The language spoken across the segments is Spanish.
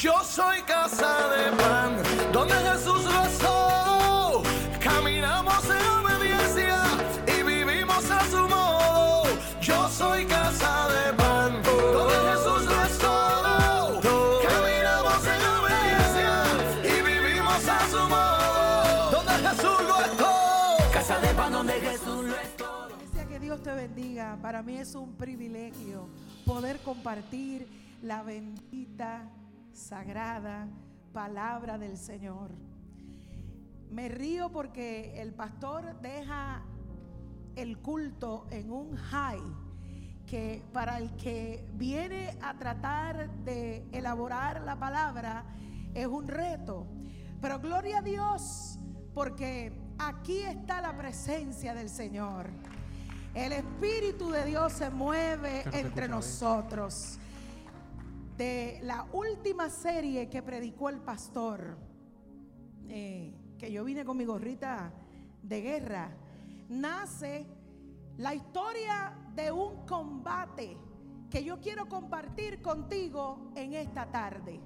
Yo soy casa de pan, donde Jesús rezó. Caminamos en obediencia y vivimos a su modo. Yo soy casa de pan, donde Jesús rezó. Caminamos en obediencia y vivimos a su modo. Donde Jesús lo es todo. Casa de pan, donde Jesús lo es todo. Que Dios te bendiga. Para mí es un privilegio poder compartir la bendita, sagrada palabra del Señor. Me río porque el pastor deja el culto en un high que para el que viene a tratar de elaborar la palabra es un reto. Pero gloria a Dios porque aquí está la presencia del Señor. El Espíritu de Dios se mueve entre nosotros. De la última serie que predicó el pastor, eh, que yo vine con mi gorrita de guerra, nace la historia de un combate que yo quiero compartir contigo en esta tarde.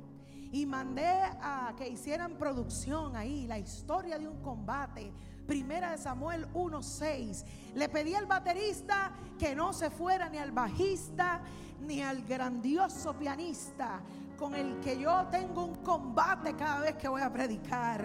Y mandé a que hicieran producción ahí, la historia de un combate. Primera de Samuel 1:6. Le pedí al baterista que no se fuera ni al bajista ni al grandioso pianista con el que yo tengo un combate cada vez que voy a predicar.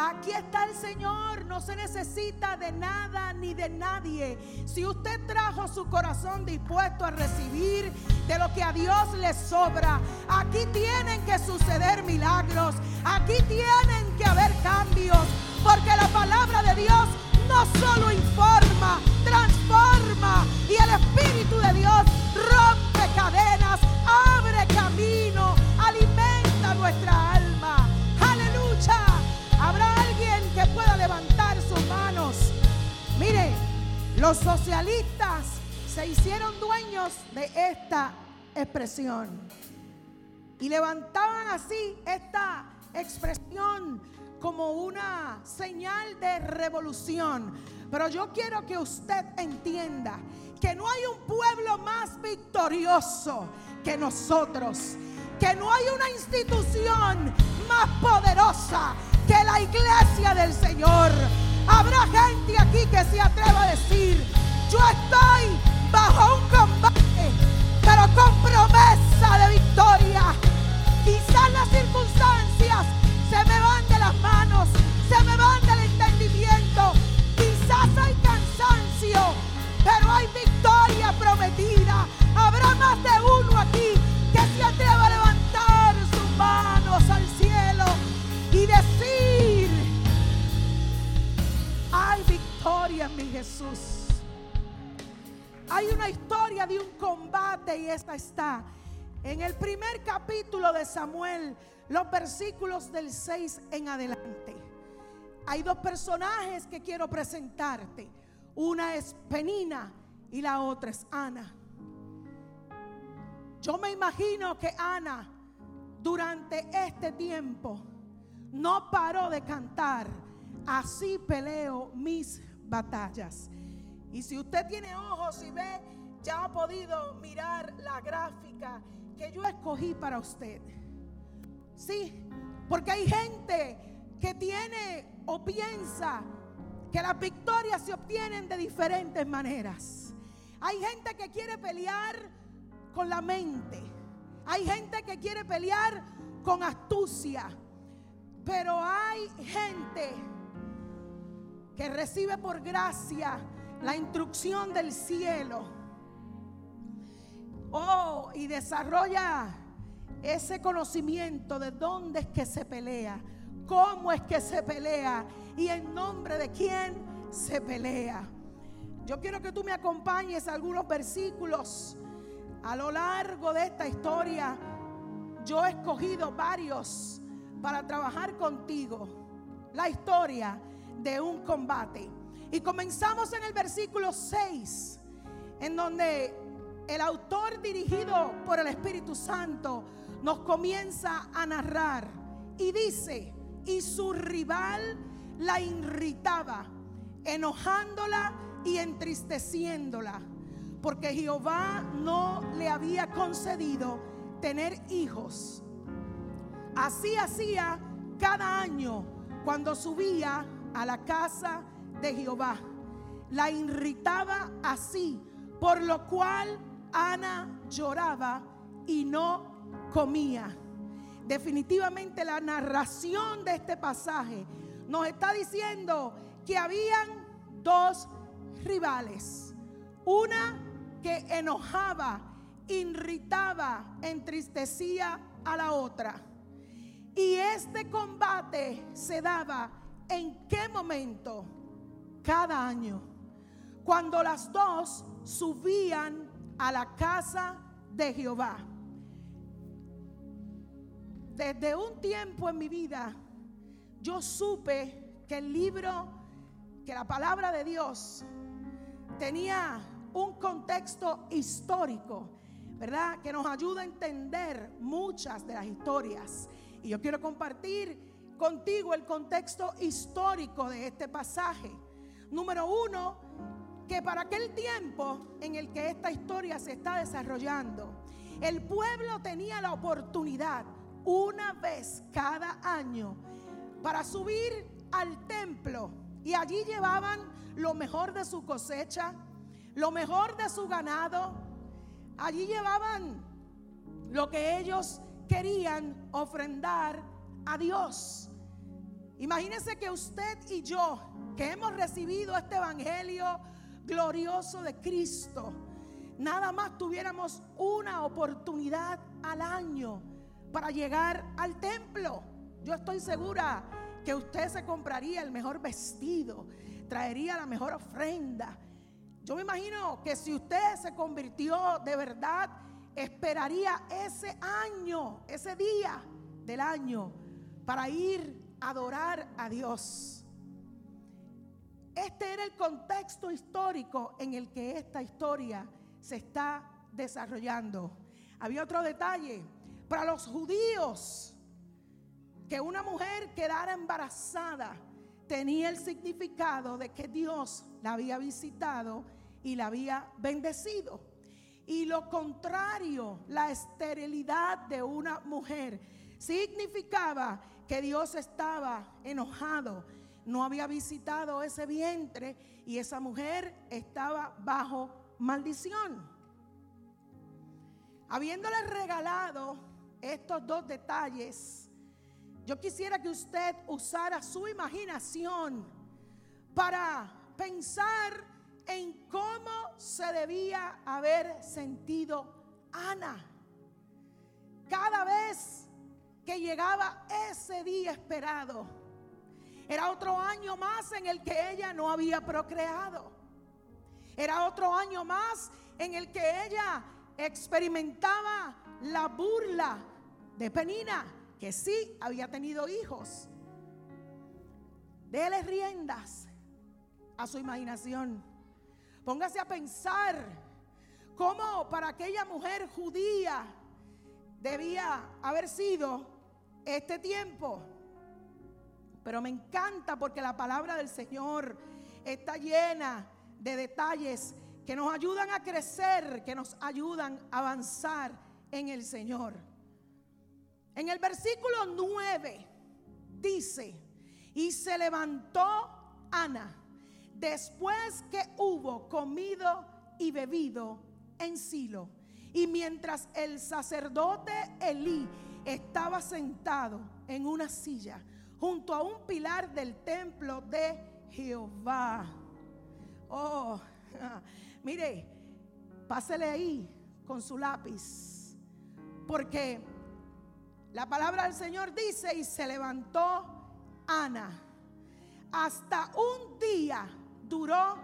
Aquí está el Señor, no se necesita de nada ni de nadie. Si usted trajo su corazón dispuesto a recibir de lo que a Dios le sobra, aquí tienen que suceder milagros, aquí tienen que haber cambios, porque la palabra de Dios no solo informa, transforma y el Espíritu de Dios rompe cadenas, abre camino, alimenta nuestra alma. Aleluya. Habrá alguien que pueda levantar sus manos. Mire, los socialistas se hicieron dueños de esta expresión y levantaban así esta expresión como una señal de revolución. Pero yo quiero que usted entienda que no hay un pueblo más victorioso que nosotros, que no hay una institución más poderosa que la iglesia del Señor. Habrá gente aquí que se atreva a decir, yo estoy bajo un combate, pero con promesa de victoria. Quizás las circunstancias Samuel, los versículos del 6 en adelante. Hay dos personajes que quiero presentarte. Una es Penina y la otra es Ana. Yo me imagino que Ana durante este tiempo no paró de cantar. Así peleo mis batallas. Y si usted tiene ojos y ve, ya ha podido mirar la gráfica que yo escogí para usted. Sí, porque hay gente que tiene o piensa que las victorias se obtienen de diferentes maneras. Hay gente que quiere pelear con la mente. Hay gente que quiere pelear con astucia. Pero hay gente que recibe por gracia la instrucción del cielo. Oh, y desarrolla ese conocimiento de dónde es que se pelea, cómo es que se pelea y en nombre de quién se pelea. Yo quiero que tú me acompañes a algunos versículos a lo largo de esta historia. Yo he escogido varios para trabajar contigo. La historia de un combate. Y comenzamos en el versículo 6, en donde el autor dirigido por el Espíritu Santo nos comienza a narrar y dice, y su rival la irritaba, enojándola y entristeciéndola, porque Jehová no le había concedido tener hijos. Así hacía cada año cuando subía a la casa de Jehová. La irritaba así, por lo cual Ana lloraba y no comía. Definitivamente la narración de este pasaje nos está diciendo que habían dos rivales. Una que enojaba, irritaba, entristecía a la otra. Y este combate se daba en qué momento? Cada año. Cuando las dos subían a la casa de Jehová. Desde un tiempo en mi vida, yo supe que el libro, que la palabra de Dios tenía un contexto histórico, ¿verdad? Que nos ayuda a entender muchas de las historias. Y yo quiero compartir contigo el contexto histórico de este pasaje. Número uno, que para aquel tiempo en el que esta historia se está desarrollando, el pueblo tenía la oportunidad una vez cada año para subir al templo y allí llevaban lo mejor de su cosecha, lo mejor de su ganado. Allí llevaban lo que ellos querían ofrendar a Dios. Imagínense que usted y yo, que hemos recibido este evangelio glorioso de Cristo, nada más tuviéramos una oportunidad al año para llegar al templo. Yo estoy segura que usted se compraría el mejor vestido, traería la mejor ofrenda. Yo me imagino que si usted se convirtió de verdad, esperaría ese año, ese día del año, para ir a adorar a Dios. Este era el contexto histórico en el que esta historia se está desarrollando. Había otro detalle. Para los judíos, que una mujer quedara embarazada tenía el significado de que Dios la había visitado y la había bendecido. Y lo contrario, la esterilidad de una mujer, significaba que Dios estaba enojado, no había visitado ese vientre y esa mujer estaba bajo maldición. Habiéndole regalado estos dos detalles, yo quisiera que usted usara su imaginación para pensar en cómo se debía haber sentido Ana. Cada vez que llegaba ese día esperado, era otro año más en el que ella no había procreado. Era otro año más en el que ella experimentaba la burla de Penina que sí había tenido hijos. Dele riendas a su imaginación. Póngase a pensar cómo para aquella mujer judía debía haber sido este tiempo. Pero me encanta porque la palabra del Señor está llena de detalles que nos ayudan a crecer, que nos ayudan a avanzar en el Señor. En el versículo 9 dice, y se levantó Ana después que hubo comido y bebido en Silo. Y mientras el sacerdote Elí estaba sentado en una silla junto a un pilar del templo de Jehová. Oh, mire, pásele ahí con su lápiz. Porque la palabra del Señor dice, y se levantó Ana. Hasta un día duró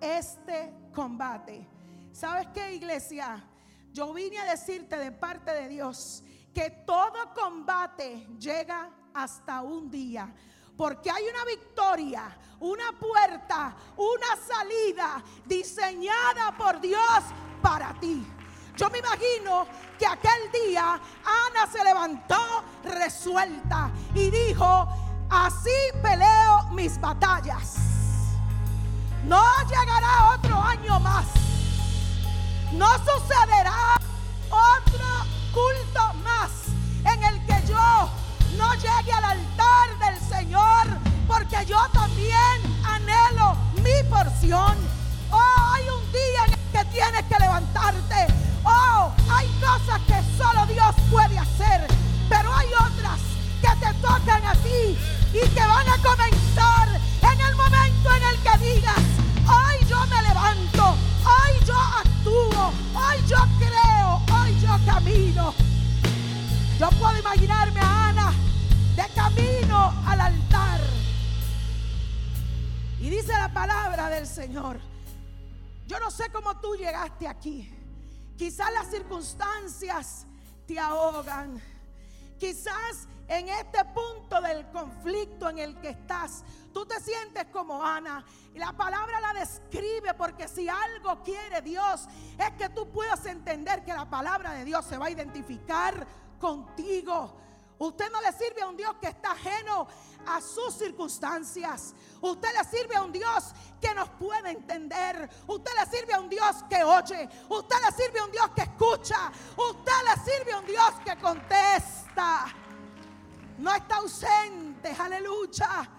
este combate. ¿Sabes qué, iglesia? Yo vine a decirte de parte de Dios que todo combate llega hasta un día. Porque hay una victoria, una puerta, una salida diseñada por Dios para ti. Yo me imagino que aquel día Ana se levantó resuelta y dijo, así peleo mis batallas. No llegará otro año más. No sucederá otro culto más en el que yo no llegue al altar del Señor, porque yo también anhelo mi porción. Oh, hay un día en el que palabra del Señor. Yo no sé cómo tú llegaste aquí. Quizás las circunstancias te ahogan. Quizás en este punto del conflicto en el que estás, tú te sientes como Ana. Y la palabra la describe porque si algo quiere Dios es que tú puedas entender que la palabra de Dios se va a identificar contigo. Usted no le sirve a un Dios que está ajeno a sus circunstancias. Usted le sirve a un Dios que nos puede entender. Usted le sirve a un Dios que oye. Usted le sirve a un Dios que escucha. Usted le sirve a un Dios que contesta. No está ausente. Aleluya.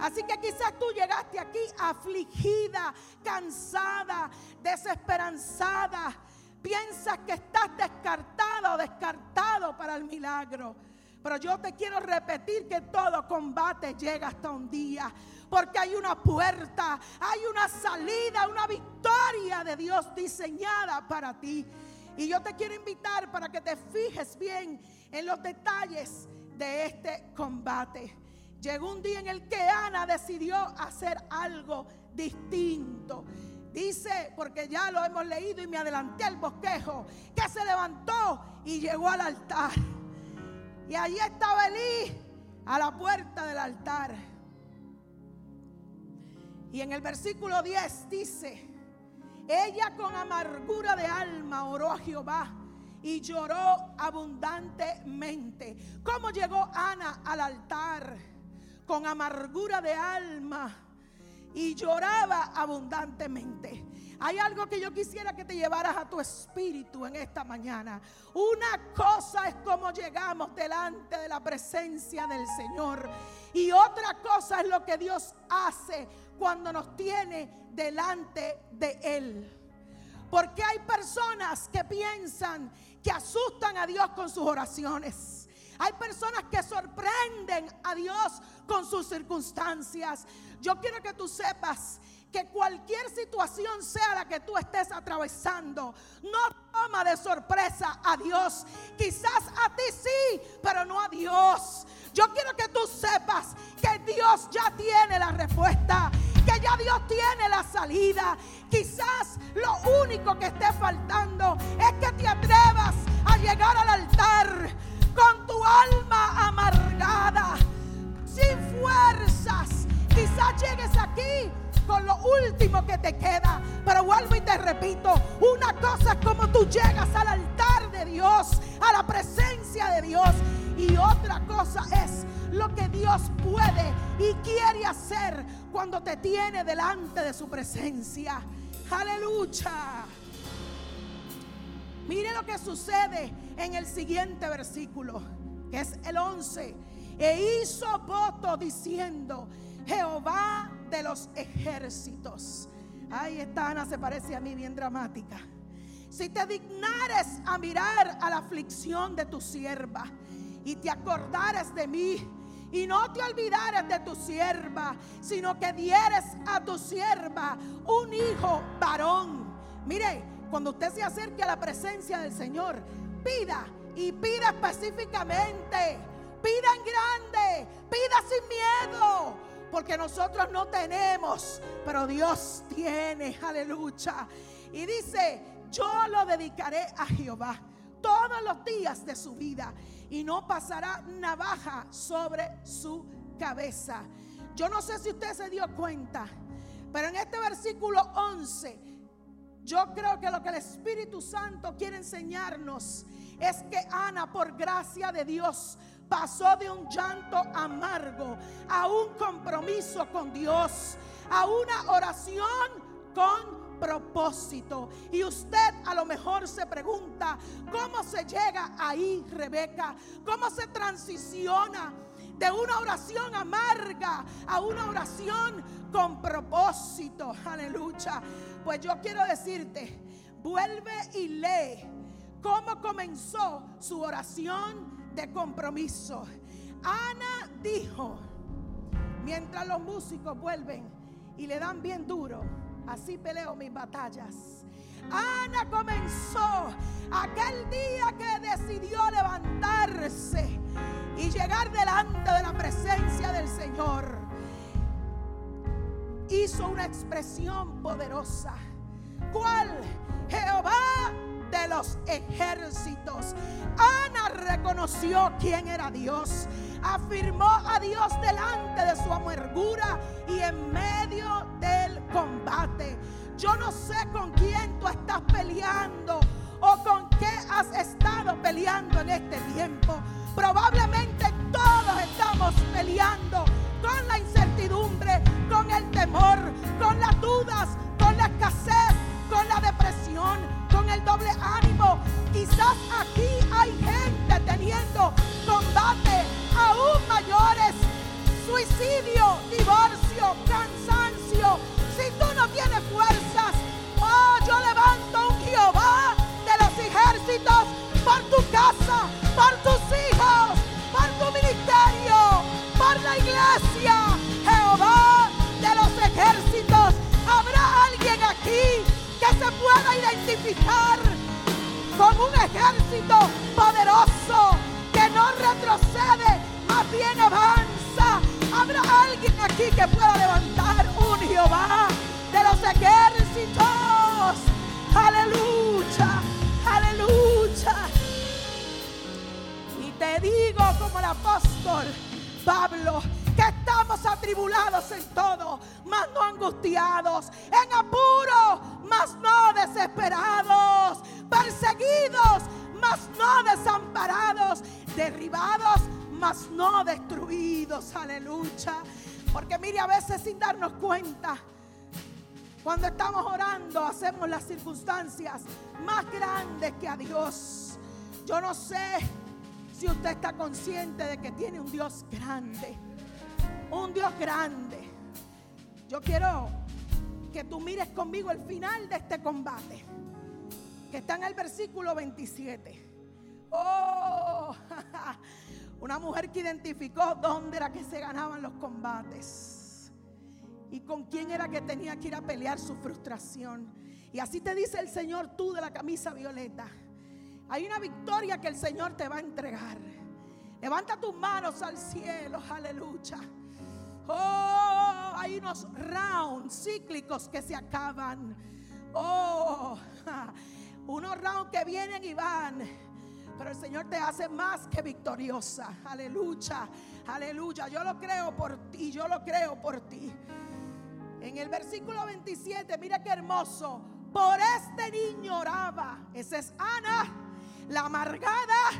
Así que quizás tú llegaste aquí afligida, cansada, desesperanzada. Piensas que estás descartada o descartado para el milagro. Pero yo te quiero repetir que todo combate llega hasta un día. Porque hay una puerta, hay una salida, una victoria de Dios diseñada para ti. Y yo te quiero invitar para que te fijes bien en los detalles de este combate. Llegó un día en el que Ana decidió hacer algo distinto. Dice, porque ya lo hemos leído y me adelanté al bosquejo, que se levantó y llegó al altar. Y allí estaba Elí a la puerta del altar. Y en el versículo 10 dice, ella con amargura de alma oró a Jehová y lloró abundantemente. ¿Cómo llegó Ana al altar? Con amargura de alma y lloraba abundantemente. Hay algo que yo quisiera que te llevaras a tu espíritu en esta mañana. Una cosa es cómo llegamos delante de la presencia del Señor. Y otra cosa es lo que Dios hace cuando nos tiene delante de Él. Porque hay personas que piensan que asustan a Dios con sus oraciones. Hay personas que sorprenden a Dios con sus circunstancias. Yo quiero que tú sepas que cualquier situación sea la que tú estés atravesando, no toma de sorpresa a Dios. Quizás a ti sí, pero no a Dios. Yo quiero que tú sepas que Dios ya tiene la respuesta, que ya Dios tiene la salida. Quizás lo único que esté faltando es que te atrevas a llegar al altar con tu alma amargada, sin fuerzas. Quizás llegues aquí con lo último que te queda. Pero vuelvo y te repito, una cosa es como tú llegas al altar de Dios, a la presencia de Dios. Y otra cosa es lo que Dios puede y quiere hacer cuando te tiene delante de su presencia. Aleluya. Mire lo que sucede en el siguiente versículo, que es el 11. E hizo voto diciendo, Jehová de los ejércitos. Ay, esta Ana se parece a mí bien dramática. Si te dignares a mirar a la aflicción de tu sierva y te acordares de mí y no te olvidares de tu sierva, sino que dieres a tu sierva un hijo varón. Mire, cuando usted se acerque a la presencia del Señor, pida y pida específicamente, pida en grande, pida sin miedo porque nosotros no tenemos, pero Dios tiene, aleluya. Y dice, yo lo dedicaré a Jehová todos los días de su vida y no pasará navaja sobre su cabeza. Yo no sé si usted se dio cuenta, pero en este versículo 11, yo creo que lo que el Espíritu Santo quiere enseñarnos es que Ana, por gracia de Dios, pasó de un llanto amargo a un compromiso con Dios, a una oración con propósito. Y usted a lo mejor se pregunta, ¿cómo se llega ahí, Rebeca? ¿Cómo se transiciona de una oración amarga a una oración con propósito. Aleluya. Pues yo quiero decirte, vuelve y lee cómo comenzó su oración de compromiso. Ana dijo, mientras los músicos vuelven y le dan bien duro, así peleo mis batallas. Ana comenzó aquel día que decidió levantarse y llegar delante de la presencia del Señor. Hizo una expresión poderosa. ¿Cuál? Jehová de los ejércitos. Ana reconoció quién era Dios. Afirmó a Dios delante de su amargura y en medio del combate. Yo no sé con quién tú estás peleando o con qué has estado peleando en este tiempo. Probablemente todos estamos peleando con la incertidumbre, con el temor, con las dudas, con la escasez, con la depresión, el doble ánimo. Quizás aquí hay gente teniendo combate aún mayores, suicidio, divorcio, cansancio. Si tú no tienes fuerzas, oh, yo levanto un Jehová de los ejércitos por tu casa, por tus hijos, por tu ministerio, por la iglesia. Se pueda identificar con un ejército poderoso que no retrocede, más bien avanza. Habrá alguien aquí que pueda levantar un Jehová de los ejércitos. Aleluya, aleluya. Y te digo como el apóstol Pablo, estamos atribulados en todo, mas no angustiados, en apuro, mas no desesperados, perseguidos, mas no desamparados, derribados, mas no destruidos. Aleluya. Porque mire, a veces sin darnos cuenta, cuando estamos orando, hacemos las circunstancias más grandes que a Dios. Yo no sé si usted está consciente de que tiene un Dios grande. Un Dios grande. Yo quiero que tú mires conmigo el final de este combate. Que está en el versículo 27. Oh, una mujer que identificó dónde era que se ganaban los combates. Y con quién era que tenía que ir a pelear su frustración. Y así te dice el Señor tú de la camisa violeta. Hay una victoria que el Señor te va a entregar. Levanta tus manos al cielo, aleluya. Oh, hay unos rounds cíclicos que se acaban. Oh, unos rounds que vienen y van. Pero el Señor te hace más que victoriosa. Aleluya, aleluya. Yo lo creo por ti, yo lo creo por ti. En el versículo 27, mira qué hermoso. Por este niño oraba. Esa es Ana, la amargada,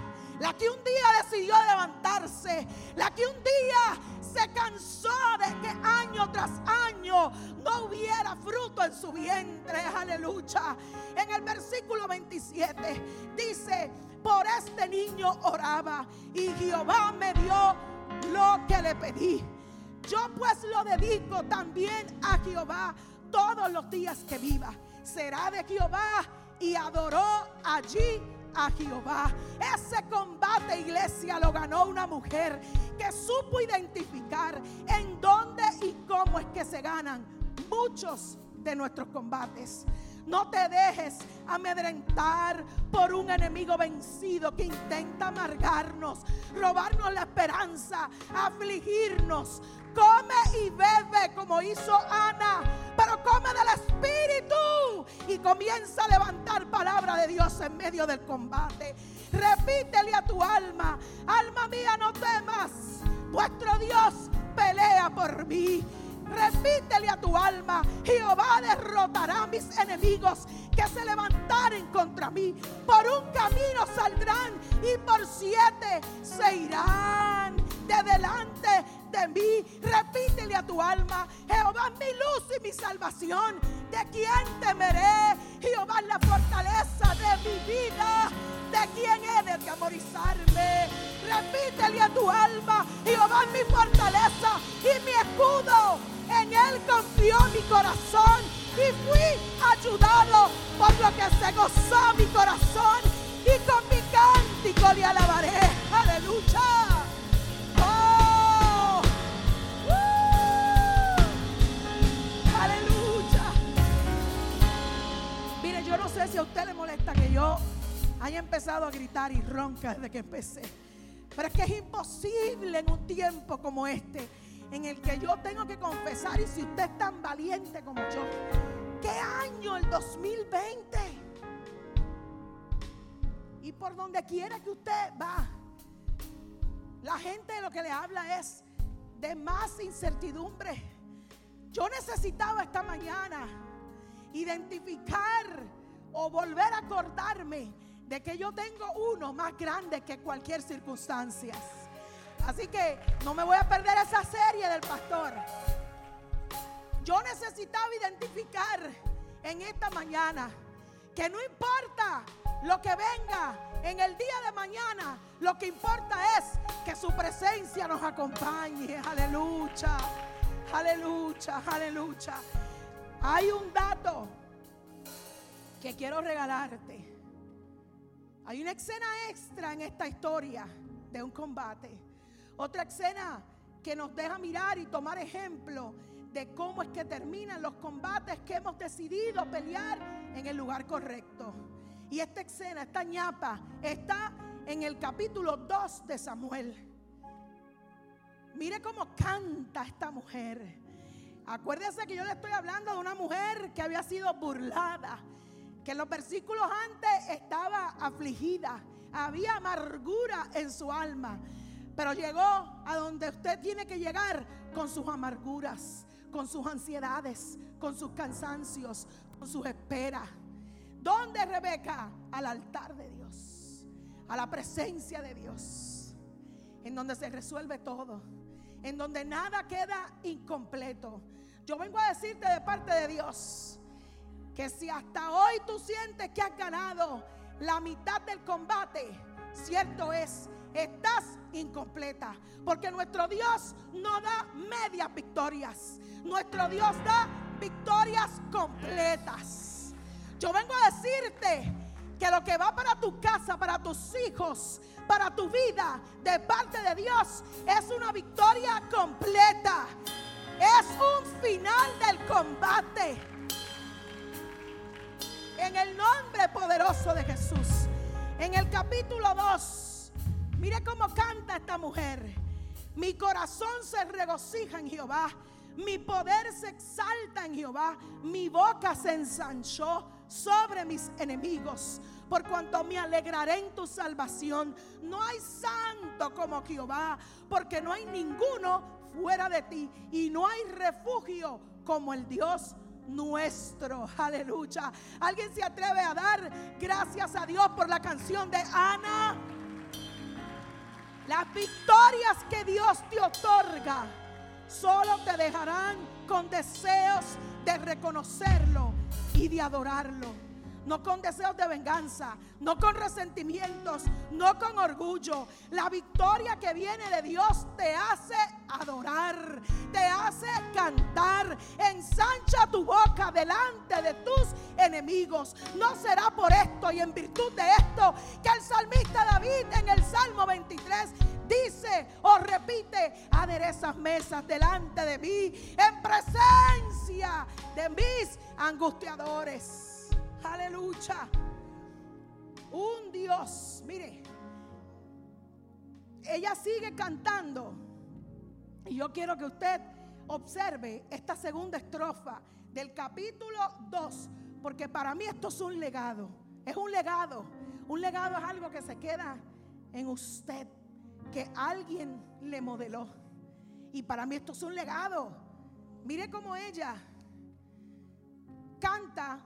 la que un día decidió levantarse, la que un día se cansó de que año tras año no hubiera fruto en su vientre. Aleluya. En el versículo 27 dice, por este niño oraba y Jehová me dio lo que le pedí. Yo pues lo dedico también a Jehová todos los días que viva. Será de Jehová y adoró allí a Jehová. Ese combate, iglesia, lo ganó una mujer que supo identificar en dónde y cómo es que se ganan muchos de nuestros combates. No te dejes amedrentar por un enemigo vencido que intenta amargarnos, robarnos la esperanza, afligirnos. Come y bebe como hizo Ana, pero come del Espíritu y comienza a levantar palabra de Dios en medio del combate. Repítele a tu alma, alma mía, no temas, vuestro Dios pelea por mí. Repítele a tu alma, Jehová derrotará a mis enemigos que se levantaren contra mí. Por un camino saldrán y por siete se irán de delante de mí. Repítele a tu alma, Jehová mi luz y mi salvación. ¿De quién temeré? Jehová la fortaleza de mi vida. ¿De quién he de atemorizarme? Repítele a tu alma, Jehová es mi fortaleza y mi escudo. En él confió mi corazón y fui ayudado por lo que se gozó mi corazón y con mi cántico le alabaré. Aleluya. Haya empezado a gritar y ronca desde que empecé. Pero es que es imposible en un tiempo como este, en el que yo tengo que confesar, y si usted es tan valiente como yo, ¿qué año el 2020? Y por donde quiera que usted va, la gente de lo que le habla es de más incertidumbre. Yo necesitaba esta mañana identificar o volver a acordarme de que yo tengo uno más grande que cualquier circunstancia. Así que no me voy a perder esa serie del pastor. Yo necesitaba identificar en esta mañana que no importa lo que venga en el día de mañana, lo que importa es que su presencia nos acompañe. Aleluya, aleluya, aleluya. Hay un dato que quiero regalarte. Hay una escena extra en esta historia de un combate. Otra escena que nos deja mirar y tomar ejemplo de cómo es que terminan los combates que hemos decidido pelear en el lugar correcto. Y esta escena, esta ñapa, está en el capítulo 2 de Samuel. Mire cómo canta esta mujer. Acuérdese que yo le estoy hablando de una mujer que había sido burlada, que en los versículos antes estaba afligida, había amargura en su alma, pero llegó a donde usted tiene que llegar con sus amarguras, con sus ansiedades, con sus cansancios, con sus esperas. ¿Dónde Rebeca? Al altar de Dios, a la presencia de Dios, en donde se resuelve todo, en donde nada queda incompleto. Yo vengo a decirte de parte de Dios que si hasta hoy tú sientes que has ganado la mitad del combate, cierto es, estás incompleta. Porque nuestro Dios no da medias victorias. Nuestro Dios da victorias completas. Yo vengo a decirte que lo que va para tu casa, para tus hijos, para tu vida, de parte de Dios, es una victoria completa. Es un final del combate. En el nombre poderoso de Jesús. En el capítulo 2, mire cómo canta esta mujer. Mi corazón se regocija en Jehová. Mi poder se exalta en Jehová. Mi boca se ensanchó sobre mis enemigos. Por cuanto me alegraré en tu salvación. No hay santo como Jehová. Porque no hay ninguno fuera de ti. Y no hay refugio como el Dios nuestro. Aleluya. ¿Alguien se atreve a dar gracias a Dios por la canción de Ana? Las victorias que Dios te otorga solo te dejarán con deseos de reconocerlo y de adorarlo no con deseos de venganza, no con resentimientos, no con orgullo. La victoria que viene de Dios te hace adorar, te hace cantar. Ensancha tu boca delante de tus enemigos. No será por esto y en virtud de esto que el salmista David en el Salmo 23 dice o repite, aderezas mesas delante de mí en presencia de mis angustiadores. Aleluya. Un Dios, mire, ella sigue cantando. Y yo quiero que usted observe esta segunda estrofa del capítulo 2, porque para mí esto es un legado. Es un legado. Un legado es algo que se queda en usted, que alguien le modeló. Y para mí esto es un legado. Mire cómo ella canta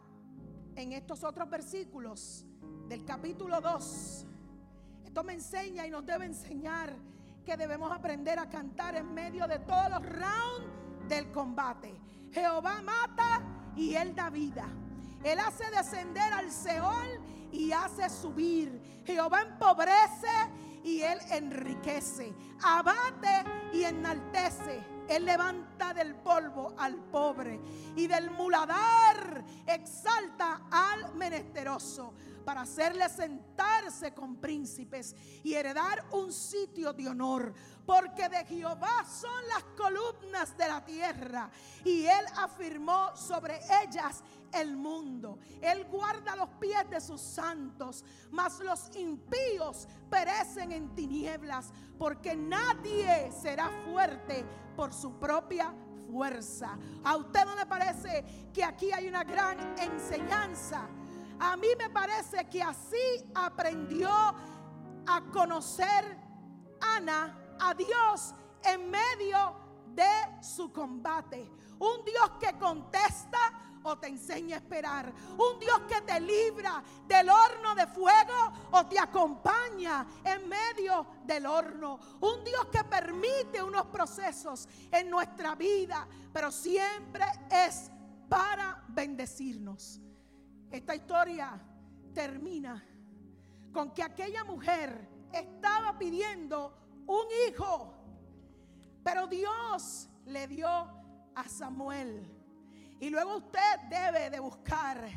en estos otros versículos del capítulo 2. Esto me enseña y nos debe enseñar que debemos aprender a cantar en medio de todos los rounds del combate. Jehová mata y él da vida. Él hace descender al Seol y hace subir. Jehová empobrece y Él enriquece, abate y enaltece. Él levanta del polvo al pobre y del muladar exalta al menesteroso para hacerle sentarse con príncipes y heredar un sitio de honor. Porque de Jehová son las columnas de la tierra y él afirmó sobre ellas el mundo. Él guarda los pies de sus santos, mas los impíos perecen en tinieblas, porque nadie será fuerte por su propia fuerza. ¿A usted no le parece que aquí hay una gran enseñanza? A mí me parece que así aprendió a conocer Ana a Dios en medio de su combate. Un Dios que contesta o te enseña a esperar. Un Dios que te libra del horno de fuego o te acompaña en medio del horno. Un Dios que permite unos procesos en nuestra vida, pero siempre es para bendecirnos. Esta historia termina con que aquella mujer estaba pidiendo un hijo, pero Dios le dio a Samuel. Y luego usted debe de buscar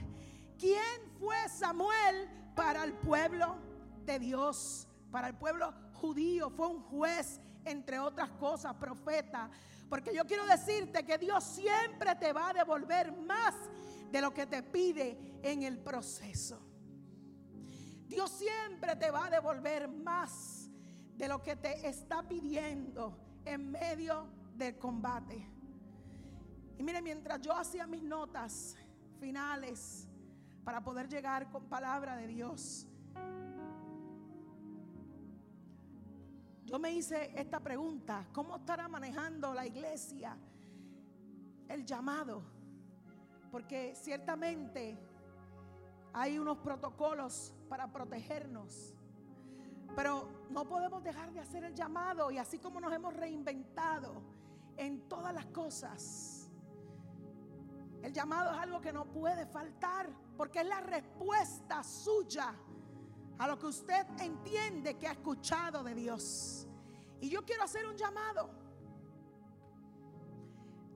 quién fue Samuel para el pueblo de Dios, para el pueblo judío. Fue un juez, entre otras cosas, profeta. Porque yo quiero decirte que Dios siempre te va a devolver más de lo que te pide en el proceso. Dios siempre te va a devolver más de lo que te está pidiendo en medio del combate. Y mire, mientras yo hacía mis notas finales para poder llegar con palabra de Dios, yo me hice esta pregunta, ¿cómo estará manejando la iglesia el llamado? Porque ciertamente hay unos protocolos para protegernos. Pero no podemos dejar de hacer el llamado y así como nos hemos reinventado en todas las cosas. El llamado es algo que no puede faltar porque es la respuesta suya a lo que usted entiende que ha escuchado de Dios. Y yo quiero hacer un llamado.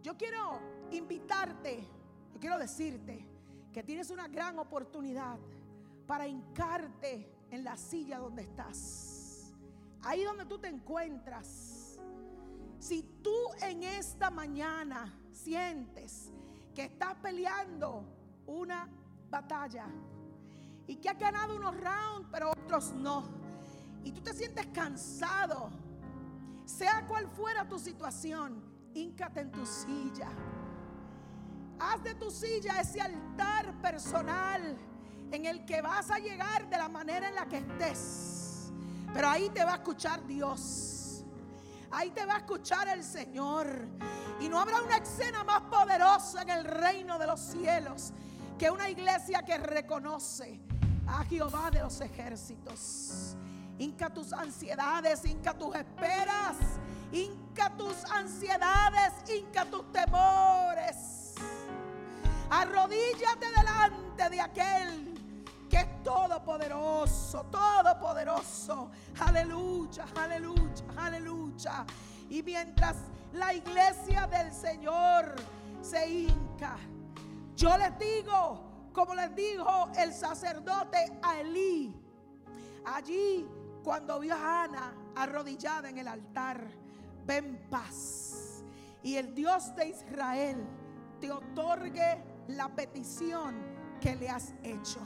Yo quiero invitarte quiero decirte que tienes una gran oportunidad para hincarte en la silla donde estás. Ahí donde tú te encuentras. Si tú en esta mañana sientes que estás peleando una batalla y que has ganado unos rounds, pero otros no, y tú te sientes cansado, sea cual fuera tu situación, híncate en tu silla Haz de tu silla ese altar personal en el que vas a llegar de la manera en la que estés. Pero ahí te va a escuchar Dios. Ahí te va a escuchar el Señor. Y no habrá una escena más poderosa en el reino de los cielos que una iglesia que reconoce a Jehová de los ejércitos. Inca tus ansiedades, inca tus esperas, inca tus ansiedades, inca tus temores Arrodíllate delante de aquel que es todopoderoso, todopoderoso. Aleluya, aleluya, aleluya. Y mientras la iglesia del Señor se hinca, yo les digo, como les dijo el sacerdote a Elí, allí cuando vio a Ana arrodillada en el altar, ven paz. Y el Dios de Israel te otorgue la petición que le has hecho.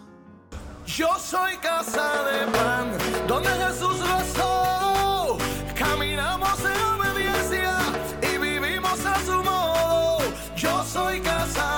Yo soy casa de pan, donde Jesús rezó. Caminamos en obediencia y vivimos a su modo. Yo soy casa